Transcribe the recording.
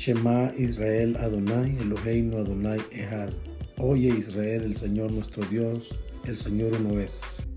Shema Israel Adonai, Eloheinu Adonai Ehad. Oye Israel, el Señor nuestro Dios, el Señor uno es.